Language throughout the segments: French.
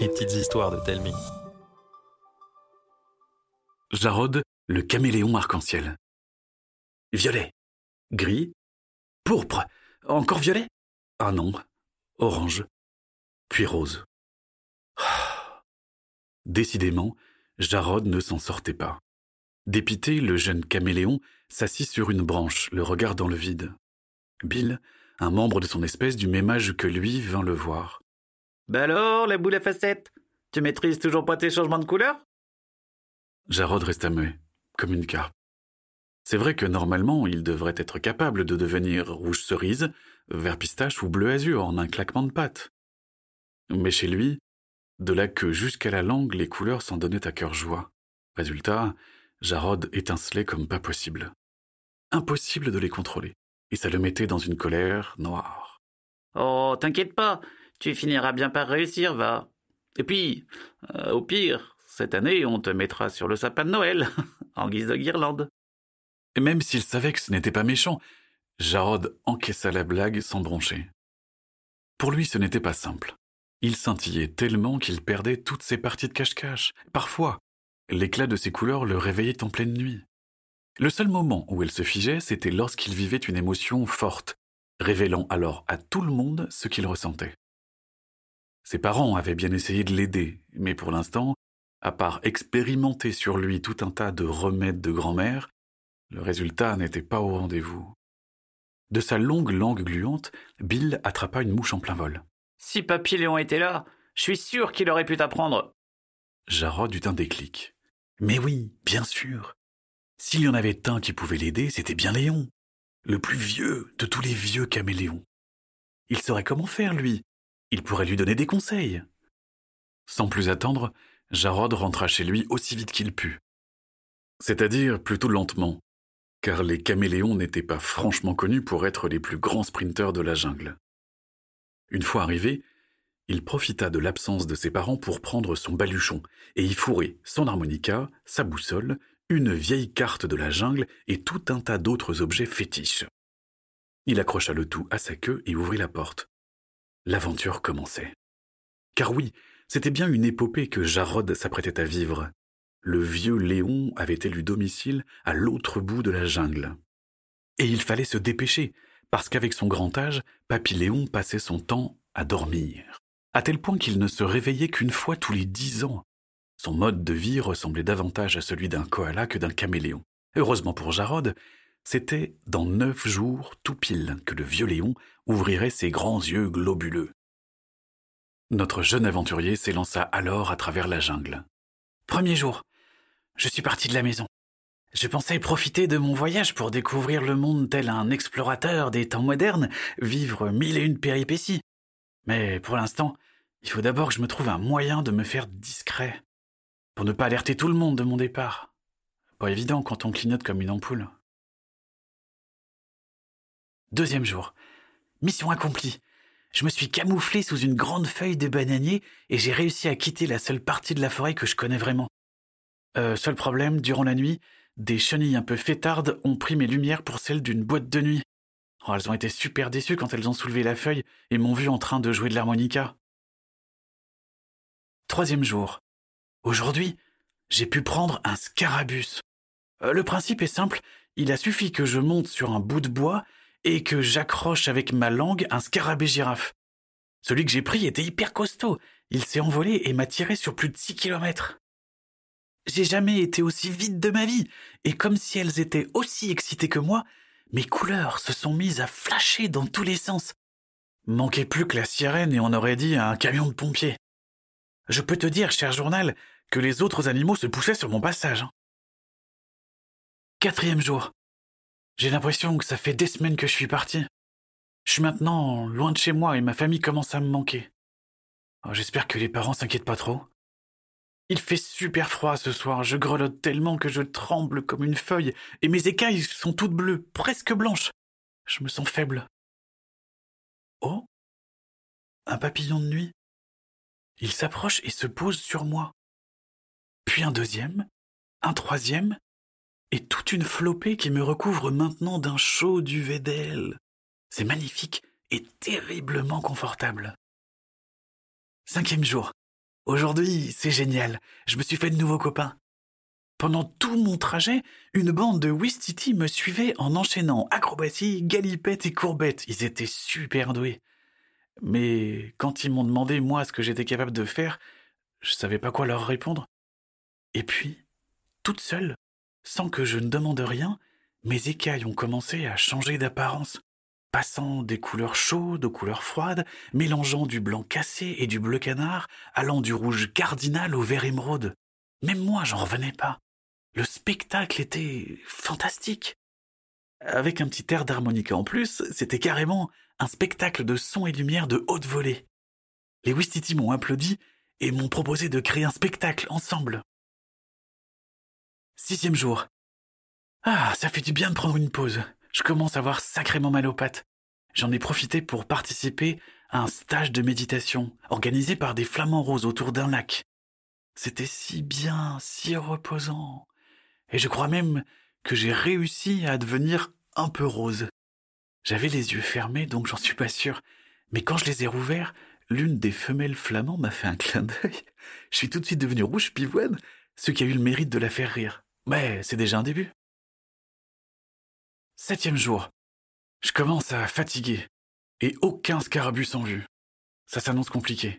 Les petites histoires de Telmi. Jarod, le caméléon arc-en-ciel. Violet, gris, pourpre, encore violet? Ah non, orange, puis rose. Décidément, Jarod ne s'en sortait pas. Dépité, le jeune caméléon s'assit sur une branche, le regard dans le vide. Bill, un membre de son espèce du même âge que lui, vint le voir. Bah alors, la boule à facettes Tu maîtrises toujours pas tes changements de couleur? Jarod resta muet, comme une carpe. C'est vrai que normalement, il devrait être capable de devenir rouge cerise, vert pistache ou bleu azur en un claquement de pattes. Mais chez lui, de la queue jusqu'à la langue, les couleurs s'en donnaient à cœur joie. Résultat, Jarod étincelait comme pas possible. Impossible de les contrôler, et ça le mettait dans une colère noire. Oh, t'inquiète pas, tu finiras bien par réussir, va. Et puis, euh, au pire, cette année, on te mettra sur le sapin de Noël, en guise de guirlande. Et même s'il savait que ce n'était pas méchant, Jarod encaissa la blague sans broncher. Pour lui, ce n'était pas simple. Il scintillait tellement qu'il perdait toutes ses parties de cache-cache. Parfois, l'éclat de ses couleurs le réveillait en pleine nuit. Le seul moment où elle se figeait, c'était lorsqu'il vivait une émotion forte, révélant alors à tout le monde ce qu'il ressentait. Ses parents avaient bien essayé de l'aider, mais pour l'instant, à part expérimenter sur lui tout un tas de remèdes de grand-mère, le résultat n'était pas au rendez-vous. De sa longue langue gluante, Bill attrapa une mouche en plein vol. Si Papy Léon était là, je suis sûr qu'il aurait pu t'apprendre. Jarod eut un déclic. Mais oui, bien sûr. S'il y en avait un qui pouvait l'aider, c'était bien Léon, le plus vieux de tous les vieux caméléons. Il saurait comment faire, lui, il pourrait lui donner des conseils. Sans plus attendre, Jarod rentra chez lui aussi vite qu'il put. C'est-à-dire plutôt lentement, car les caméléons n'étaient pas franchement connus pour être les plus grands sprinteurs de la jungle. Une fois arrivé, il profita de l'absence de ses parents pour prendre son baluchon et y fourrer son harmonica, sa boussole, une vieille carte de la jungle et tout un tas d'autres objets fétiches. Il accrocha le tout à sa queue et ouvrit la porte l'aventure commençait. Car oui, c'était bien une épopée que Jarod s'apprêtait à vivre. Le vieux Léon avait élu domicile à l'autre bout de la jungle. Et il fallait se dépêcher, parce qu'avec son grand âge, Papy Léon passait son temps à dormir, à tel point qu'il ne se réveillait qu'une fois tous les dix ans. Son mode de vie ressemblait davantage à celui d'un koala que d'un caméléon. Heureusement pour Jarod, c'était dans neuf jours tout pile que le vieux Léon ouvrirait ses grands yeux globuleux. Notre jeune aventurier s'élança alors à travers la jungle. Premier jour. Je suis parti de la maison. Je pensais profiter de mon voyage pour découvrir le monde tel un explorateur des temps modernes, vivre mille et une péripéties. Mais pour l'instant, il faut d'abord que je me trouve un moyen de me faire discret, pour ne pas alerter tout le monde de mon départ. Pas évident quand on clignote comme une ampoule. Deuxième jour. Mission accomplie. Je me suis camouflé sous une grande feuille de bananier et j'ai réussi à quitter la seule partie de la forêt que je connais vraiment. Euh, seul problème, durant la nuit, des chenilles un peu fêtardes ont pris mes lumières pour celles d'une boîte de nuit. Oh, elles ont été super déçues quand elles ont soulevé la feuille et m'ont vu en train de jouer de l'harmonica. Troisième jour. Aujourd'hui, j'ai pu prendre un scarabus. Euh, le principe est simple, il a suffi que je monte sur un bout de bois et que j'accroche avec ma langue un scarabée girafe. Celui que j'ai pris était hyper costaud. Il s'est envolé et m'a tiré sur plus de six kilomètres. J'ai jamais été aussi vite de ma vie, et comme si elles étaient aussi excitées que moi, mes couleurs se sont mises à flasher dans tous les sens. Manquait plus que la sirène et on aurait dit un camion de pompiers. Je peux te dire, cher journal, que les autres animaux se poussaient sur mon passage. Hein. Quatrième jour. J'ai l'impression que ça fait des semaines que je suis parti. Je suis maintenant loin de chez moi et ma famille commence à me manquer. Oh, j'espère que les parents s'inquiètent pas trop. Il fait super froid ce soir, je grelotte tellement que je tremble comme une feuille, et mes écailles sont toutes bleues, presque blanches. Je me sens faible. Oh Un papillon de nuit Il s'approche et se pose sur moi. Puis un deuxième, un troisième, et toute une flopée qui me recouvre maintenant d'un chaud duvet d'ailes. C'est magnifique et terriblement confortable. Cinquième jour. Aujourd'hui, c'est génial. Je me suis fait de nouveaux copains. Pendant tout mon trajet, une bande de Wistiti me suivait en enchaînant acrobatie, galipette et courbettes. Ils étaient super doués. Mais quand ils m'ont demandé, moi, ce que j'étais capable de faire, je savais pas quoi leur répondre. Et puis, toute seule, sans que je ne demande rien, mes écailles ont commencé à changer d'apparence, passant des couleurs chaudes aux couleurs froides, mélangeant du blanc cassé et du bleu canard, allant du rouge cardinal au vert émeraude. Même moi, j'en revenais pas. Le spectacle était fantastique. Avec un petit air d'harmonica en plus, c'était carrément un spectacle de son et lumière de haute volée. Les Wistiti m'ont applaudi et m'ont proposé de créer un spectacle ensemble. Sixième jour. Ah, ça fait du bien de prendre une pause. Je commence à avoir sacrément mal aux pattes. J'en ai profité pour participer à un stage de méditation organisé par des flamants roses autour d'un lac. C'était si bien, si reposant. Et je crois même que j'ai réussi à devenir un peu rose. J'avais les yeux fermés, donc j'en suis pas sûr. Mais quand je les ai rouverts, l'une des femelles flamands m'a fait un clin d'œil. Je suis tout de suite devenu rouge pivoine, ce qui a eu le mérite de la faire rire. Mais c'est déjà un début. Septième jour. Je commence à fatiguer. Et aucun scarabus en vue. Ça s'annonce compliqué.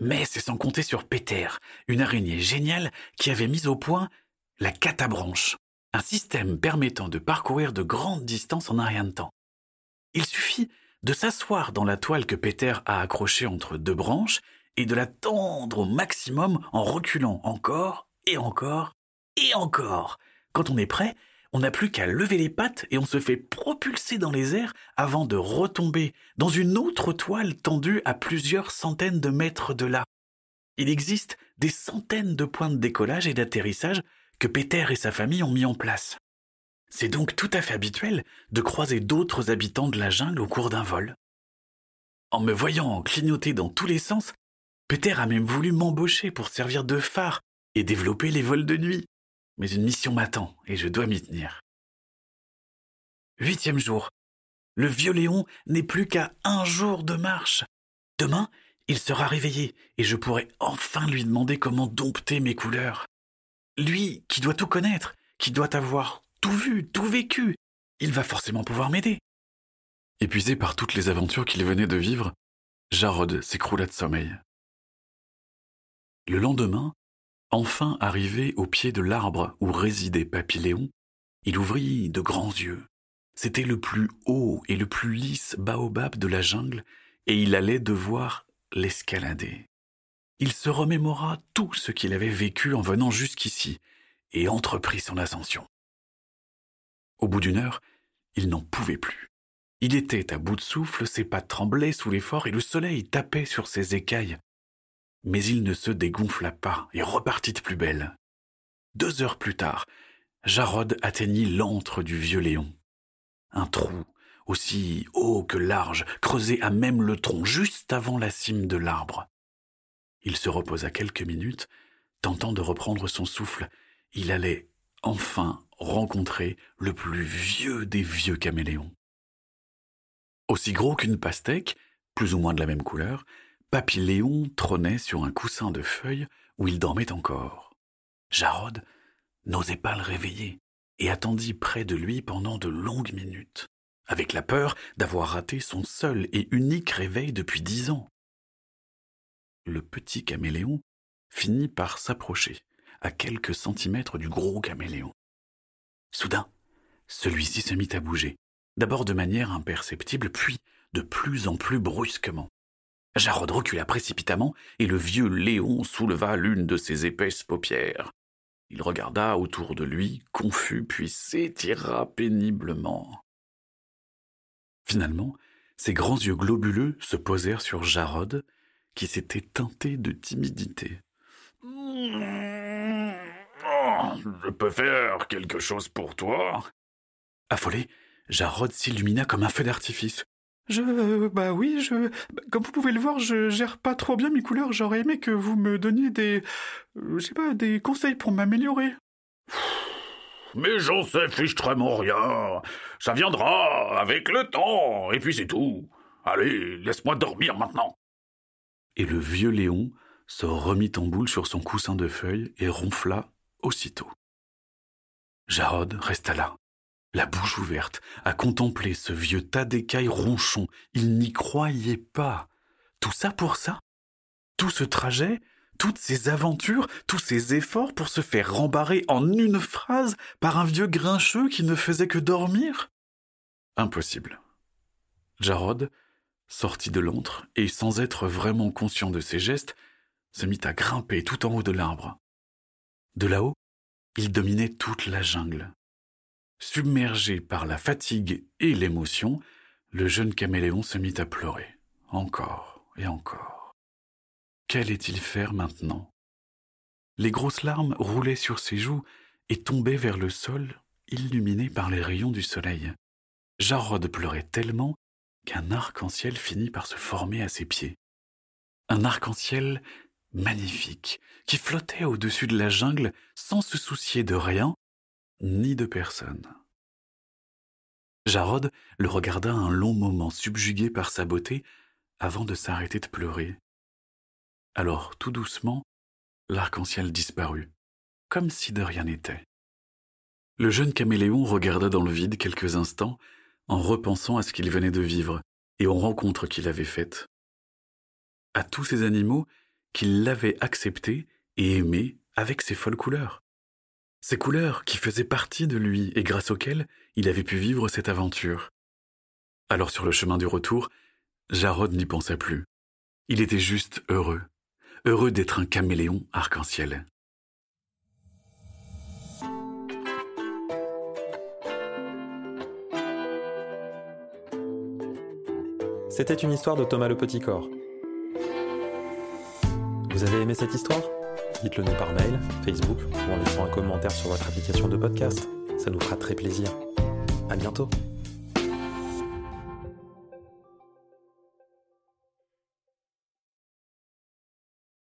Mais c'est sans compter sur Peter, une araignée géniale qui avait mis au point la catabranche, un système permettant de parcourir de grandes distances en un rien de temps. Il suffit de s'asseoir dans la toile que Peter a accrochée entre deux branches et de la tendre au maximum en reculant encore et encore et encore. Quand on est prêt, on n'a plus qu'à lever les pattes et on se fait propulser dans les airs avant de retomber dans une autre toile tendue à plusieurs centaines de mètres de là. Il existe des centaines de points de décollage et d'atterrissage que Peter et sa famille ont mis en place. C'est donc tout à fait habituel de croiser d'autres habitants de la jungle au cours d'un vol. En me voyant clignoter dans tous les sens, Peter a même voulu m'embaucher pour servir de phare et développer les vols de nuit mais une mission m'attend et je dois m'y tenir. Huitième jour. Le vieux Léon n'est plus qu'à un jour de marche. Demain, il sera réveillé et je pourrai enfin lui demander comment dompter mes couleurs. Lui, qui doit tout connaître, qui doit avoir tout vu, tout vécu, il va forcément pouvoir m'aider. Épuisé par toutes les aventures qu'il venait de vivre, Jarod s'écroula de sommeil. Le lendemain, Enfin arrivé au pied de l'arbre où résidait Papilléon, il ouvrit de grands yeux. C'était le plus haut et le plus lisse baobab de la jungle, et il allait devoir l'escalader. Il se remémora tout ce qu'il avait vécu en venant jusqu'ici, et entreprit son ascension. Au bout d'une heure, il n'en pouvait plus. Il était à bout de souffle, ses pattes tremblaient sous l'effort et le soleil tapait sur ses écailles. Mais il ne se dégonfla pas et repartit de plus belle. Deux heures plus tard, Jarod atteignit l'antre du vieux Léon. Un trou, aussi haut que large, creusé à même le tronc, juste avant la cime de l'arbre. Il se reposa quelques minutes, tentant de reprendre son souffle. Il allait enfin rencontrer le plus vieux des vieux caméléons. Aussi gros qu'une pastèque, plus ou moins de la même couleur, Papilléon trônait sur un coussin de feuilles où il dormait encore. Jarod n'osait pas le réveiller et attendit près de lui pendant de longues minutes, avec la peur d'avoir raté son seul et unique réveil depuis dix ans. Le petit caméléon finit par s'approcher, à quelques centimètres du gros caméléon. Soudain, celui-ci se mit à bouger, d'abord de manière imperceptible, puis de plus en plus brusquement. Jarod recula précipitamment, et le vieux Léon souleva l'une de ses épaisses paupières. Il regarda autour de lui, confus, puis s'étira péniblement. Finalement, ses grands yeux globuleux se posèrent sur Jarod, qui s'était teinté de timidité. Je peux faire quelque chose pour toi? Affolé, Jarod s'illumina comme un feu d'artifice. Je. Bah oui, je. Comme vous pouvez le voir, je gère pas trop bien mes couleurs. J'aurais aimé que vous me donniez des. Je sais pas, des conseils pour m'améliorer. Mais j'en sais fichtrement rien. Ça viendra avec le temps, et puis c'est tout. Allez, laisse-moi dormir maintenant. et le vieux Léon se remit en boule sur son coussin de feuilles et ronfla aussitôt. Jarod resta là, la bouche ouverte, à contempler ce vieux tas d'écailles ronchon. Il n'y croyait pas. Tout ça pour ça? Tout ce trajet? Toutes ces aventures, tous ces efforts pour se faire rembarrer en une phrase par un vieux grincheux qui ne faisait que dormir? Impossible. Jarod sortit de l'antre et, sans être vraiment conscient de ses gestes, se mit à grimper tout en haut de l'arbre. De là-haut, il dominait toute la jungle. Submergé par la fatigue et l'émotion, le jeune caméléon se mit à pleurer, encore et encore. Qu'allait-il faire maintenant? Les grosses larmes roulaient sur ses joues et tombaient vers le sol, illuminées par les rayons du soleil. Jarod pleurait tellement qu'un arc-en-ciel finit par se former à ses pieds. Un arc-en-ciel magnifique, qui flottait au-dessus de la jungle sans se soucier de rien ni de personne. Jarod le regarda un long moment subjugué par sa beauté avant de s'arrêter de pleurer. Alors, tout doucement, l'arc-en-ciel disparut, comme si de rien n'était. Le jeune caméléon regarda dans le vide quelques instants en repensant à ce qu'il venait de vivre et aux rencontres qu'il avait faites. À tous ces animaux qu'il l'avait accepté et aimé avec ses folles couleurs. Ces couleurs qui faisaient partie de lui et grâce auxquelles il avait pu vivre cette aventure. Alors sur le chemin du retour, Jarod n'y pensait plus. Il était juste heureux, heureux d'être un caméléon arc-en-ciel. C'était une histoire de Thomas le Petit Corps. Vous avez aimé cette histoire? Dites-le nous par mail, Facebook ou en laissant un commentaire sur votre application de podcast. Ça nous fera très plaisir. À bientôt